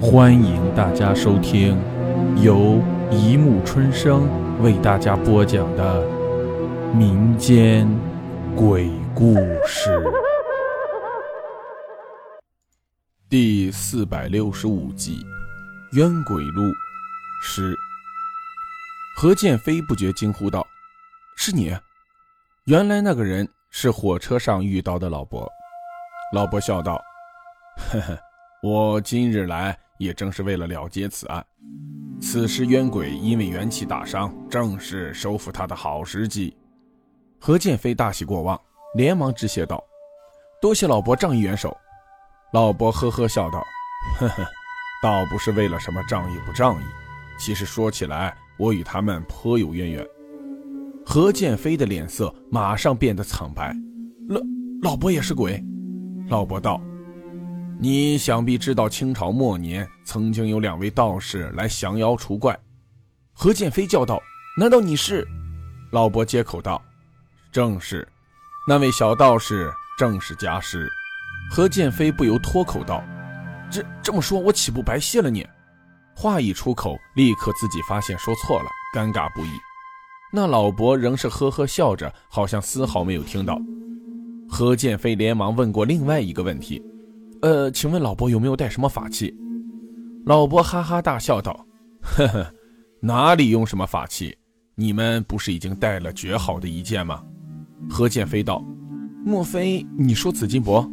欢迎大家收听由一木春生为大家播讲的民间鬼故事第四百六十五集《冤鬼路》十。何建飞不觉惊呼道：“是你！”原来那个人是火车上遇到的老伯。老伯笑道：“呵呵，我今日来也正是为了了结此案。此时冤鬼因为元气大伤，正是收复他的好时机。”何建飞大喜过望，连忙致谢道：“多谢老伯仗义援手。”老伯呵呵笑道：“呵呵，倒不是为了什么仗义不仗义，其实说起来，我与他们颇有渊源。”何建飞的脸色马上变得苍白。老老伯也是鬼。老伯道：“你想必知道，清朝末年曾经有两位道士来降妖除怪。”何建飞叫道：“难道你是？”老伯接口道：“正是，那位小道士正是家师。”何建飞不由脱口道：“这这么说，我岂不白谢了你？”话一出口，立刻自己发现说错了，尴尬不已。那老伯仍是呵呵笑着，好像丝毫没有听到。何建飞连忙问过另外一个问题：“呃，请问老伯有没有带什么法器？”老伯哈哈大笑道：“呵呵，哪里用什么法器？你们不是已经带了绝好的一剑吗？”何剑飞道：“莫非你说紫金箔？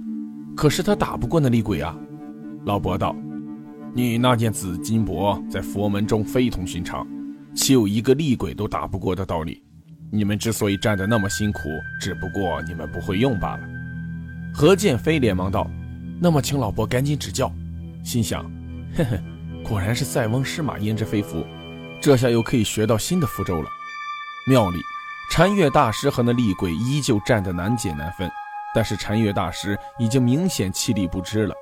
可是他打不过那厉鬼啊！”老伯道：“你那件紫金箔在佛门中非同寻常，岂有一个厉鬼都打不过的道理？”你们之所以站得那么辛苦，只不过你们不会用罢了。何建飞连忙道：“那么，请老伯赶紧指教。”心想：“嘿嘿，果然是塞翁失马焉知非福，这下又可以学到新的符咒了。”庙里，禅月大师和那厉鬼依旧站得难解难分，但是禅月大师已经明显气力不支了。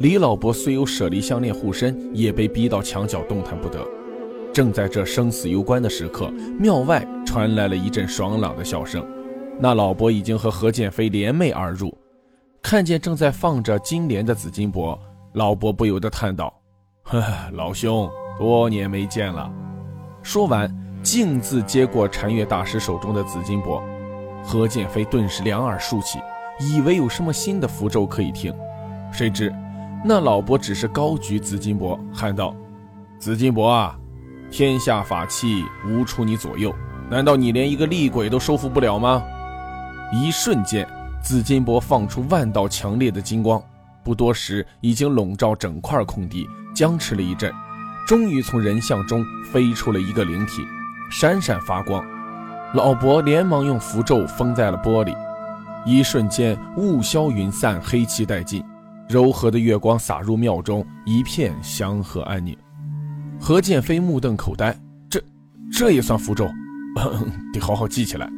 李老伯虽有舍利项链护身，也被逼到墙角动弹不得。正在这生死攸关的时刻，庙外传来了一阵爽朗的笑声。那老伯已经和何建飞联袂而入，看见正在放着金莲的紫金钵，老伯不由得叹道：“呵，老兄，多年没见了。”说完，径自接过禅月大师手中的紫金钵。何剑飞顿时两耳竖起，以为有什么新的符咒可以听，谁知那老伯只是高举紫金钵，喊道：“紫金钵啊！”天下法器无出你左右，难道你连一个厉鬼都收服不了吗？一瞬间，紫金箔放出万道强烈的金光，不多时已经笼罩整块空地，僵持了一阵，终于从人像中飞出了一个灵体，闪闪发光。老伯连忙用符咒封在了玻璃，一瞬间雾消云散，黑气殆尽，柔和的月光洒入庙中，一片祥和安宁。何建飞目瞪口呆，这这也算符咒？得好好记起来。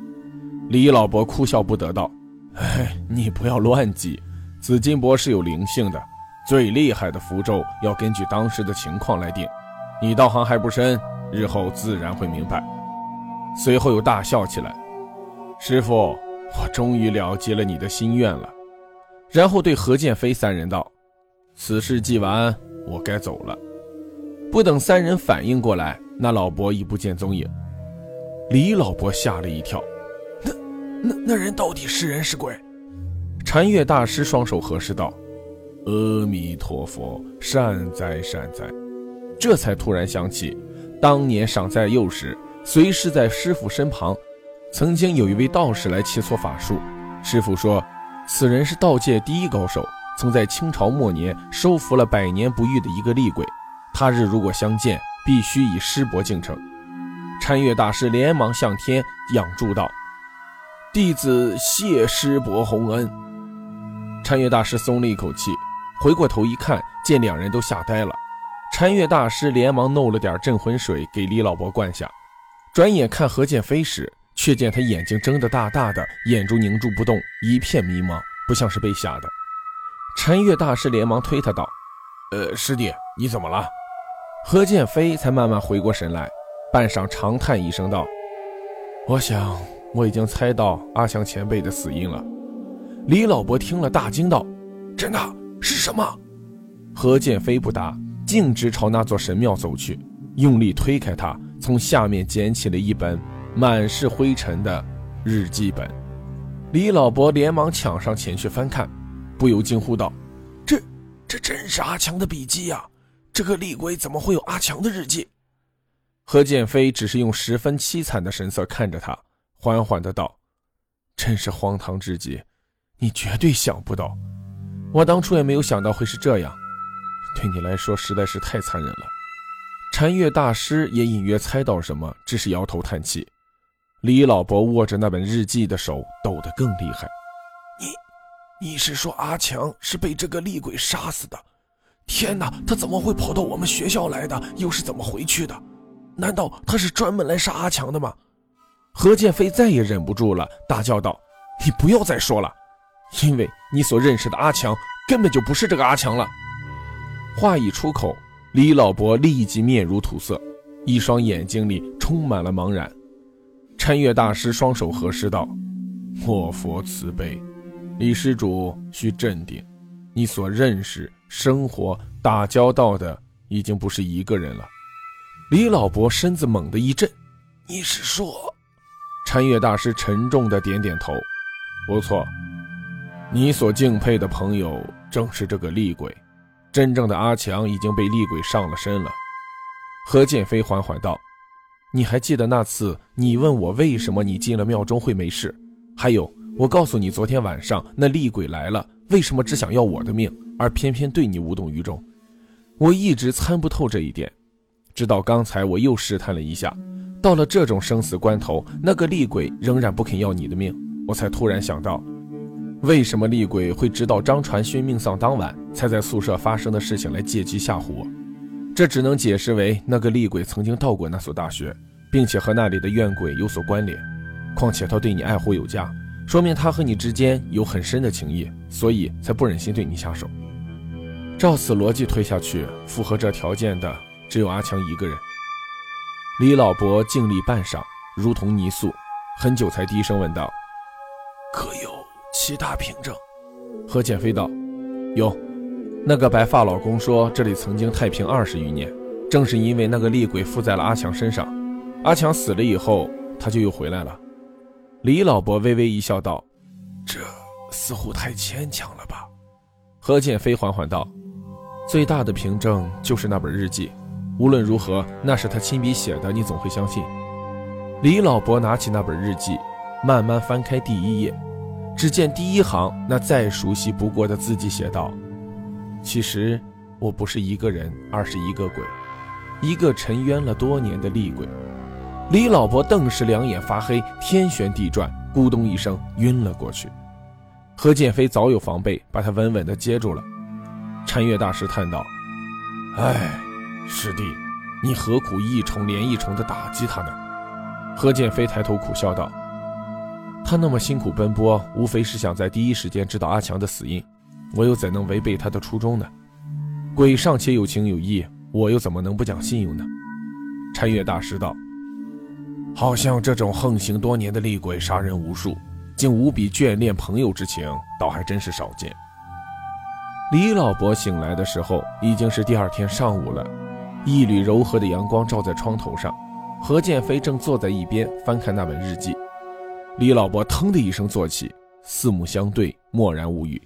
李老伯哭笑不得道：“哎，你不要乱记，紫金箔是有灵性的，最厉害的符咒要根据当时的情况来定。你道行还不深，日后自然会明白。”随后又大笑起来：“师傅，我终于了结了你的心愿了。”然后对何建飞三人道：“此事既完，我该走了。”不等三人反应过来，那老伯已不见踪影。李老伯吓了一跳，那、那、人到底是人是鬼？禅月大师双手合十道：“阿弥陀佛，善哉善哉。”这才突然想起，当年尚在幼时，随侍在师傅身旁，曾经有一位道士来切磋法术。师傅说，此人是道界第一高手，曾在清朝末年收服了百年不遇的一个厉鬼。他日如果相见，必须以师伯敬称。禅月大师连忙向天仰祝道：“弟子谢师伯洪恩。”禅月大师松了一口气，回过头一看，见两人都吓呆了。禅月大师连忙弄了点镇魂水给李老伯灌下，转眼看何建飞时，却见他眼睛睁得大大的，眼珠凝住不动，一片迷茫，不像是被吓的。禅月大师连忙推他道：“呃，师弟，你怎么了？”何建飞才慢慢回过神来，半晌长叹一声道：“我想我已经猜到阿强前辈的死因了。”李老伯听了大惊道：“真的是什么？”何建飞不答，径直朝那座神庙走去，用力推开它，从下面捡起了一本满是灰尘的日记本。李老伯连忙抢上前去翻看，不由惊呼道：“这，这真是阿强的笔记呀！这个厉鬼怎么会有阿强的日记？”何建飞只是用十分凄惨的神色看着他，缓缓的道：“真是荒唐至极，你绝对想不到，我当初也没有想到会是这样，对你来说实在是太残忍了。”禅月大师也隐约猜到什么，只是摇头叹气。李老伯握着那本日记的手抖得更厉害。你，你是说阿强是被这个厉鬼杀死的？天哪，他怎么会跑到我们学校来的？又是怎么回去的？难道他是专门来杀阿强的吗？何建飞再也忍不住了，大叫道：“你不要再说了，因为你所认识的阿强根本就不是这个阿强了。”话一出口，李老伯立即面如土色，一双眼睛里充满了茫然。禅月大师双手合十道：“莫佛慈悲，李施主需镇定。你所认识、生活、打交道的已经不是一个人了。”李老伯身子猛地一震：“你是说？”禅月大师沉重的点点头：“不错，你所敬佩的朋友正是这个厉鬼。真正的阿强已经被厉鬼上了身了。”何建飞缓缓道。你还记得那次你问我为什么你进了庙中会没事？还有，我告诉你，昨天晚上那厉鬼来了，为什么只想要我的命，而偏偏对你无动于衷？我一直参不透这一点，直到刚才我又试探了一下，到了这种生死关头，那个厉鬼仍然不肯要你的命，我才突然想到，为什么厉鬼会知道张传勋命丧当晚才在宿舍发生的事情来借机吓唬我？这只能解释为那个厉鬼曾经到过那所大学，并且和那里的怨鬼有所关联。况且他对你爱护有加，说明他和你之间有很深的情谊，所以才不忍心对你下手。照此逻辑推下去，符合这条件的只有阿强一个人。李老伯静立半晌，如同泥塑，很久才低声问道：“可有其他凭证？”何建飞道：“有。”那个白发老公说：“这里曾经太平二十余年，正是因为那个厉鬼附在了阿强身上。阿强死了以后，他就又回来了。”李老伯微微一笑，道：“这似乎太牵强了吧？”何建飞缓缓道：“最大的凭证就是那本日记，无论如何，那是他亲笔写的，你总会相信。”李老伯拿起那本日记，慢慢翻开第一页，只见第一行那再熟悉不过的字迹写道。其实我不是一个人，而是一个鬼，一个沉冤了多年的厉鬼。李老伯顿时两眼发黑，天旋地转，咕咚一声晕了过去。何建飞早有防备，把他稳稳地接住了。禅月大师叹道：“哎，师弟，你何苦一重连一重地打击他呢？”何建飞抬头苦笑道：“他那么辛苦奔波，无非是想在第一时间知道阿强的死因。”我又怎能违背他的初衷呢？鬼尚且有情有义，我又怎么能不讲信用呢？禅月大师道：“好像这种横行多年的厉鬼，杀人无数，竟无比眷恋朋友之情，倒还真是少见。”李老伯醒来的时候，已经是第二天上午了。一缕柔和的阳光照在窗头上，何建飞正坐在一边翻看那本日记。李老伯腾的一声坐起，四目相对，默然无语。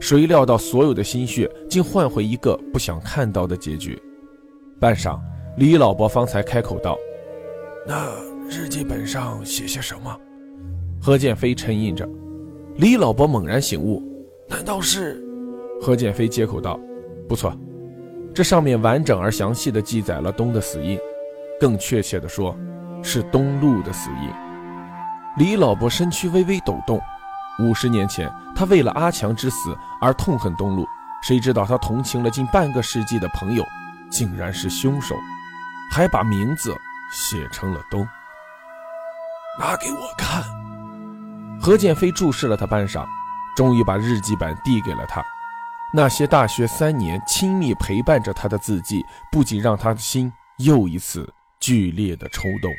谁料到所有的心血竟换回一个不想看到的结局。半晌，李老伯方才开口道：“那日记本上写些什么？”何建飞沉吟着。李老伯猛然醒悟：“难道是？”何建飞接口道：“不错，这上面完整而详细的记载了东的死因，更确切的说，是东路的死因。”李老伯身躯微微抖动。五十年前，他为了阿强之死而痛恨东路，谁知道他同情了近半个世纪的朋友，竟然是凶手，还把名字写成了东。拿给我看。何建飞注视了他半晌，终于把日记本递给了他。那些大学三年亲密陪伴着他的字迹，不仅让他的心又一次剧烈的抽动。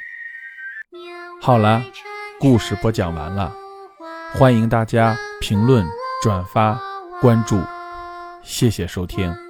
好了，故事播讲完了。欢迎大家评论、转发、关注，谢谢收听。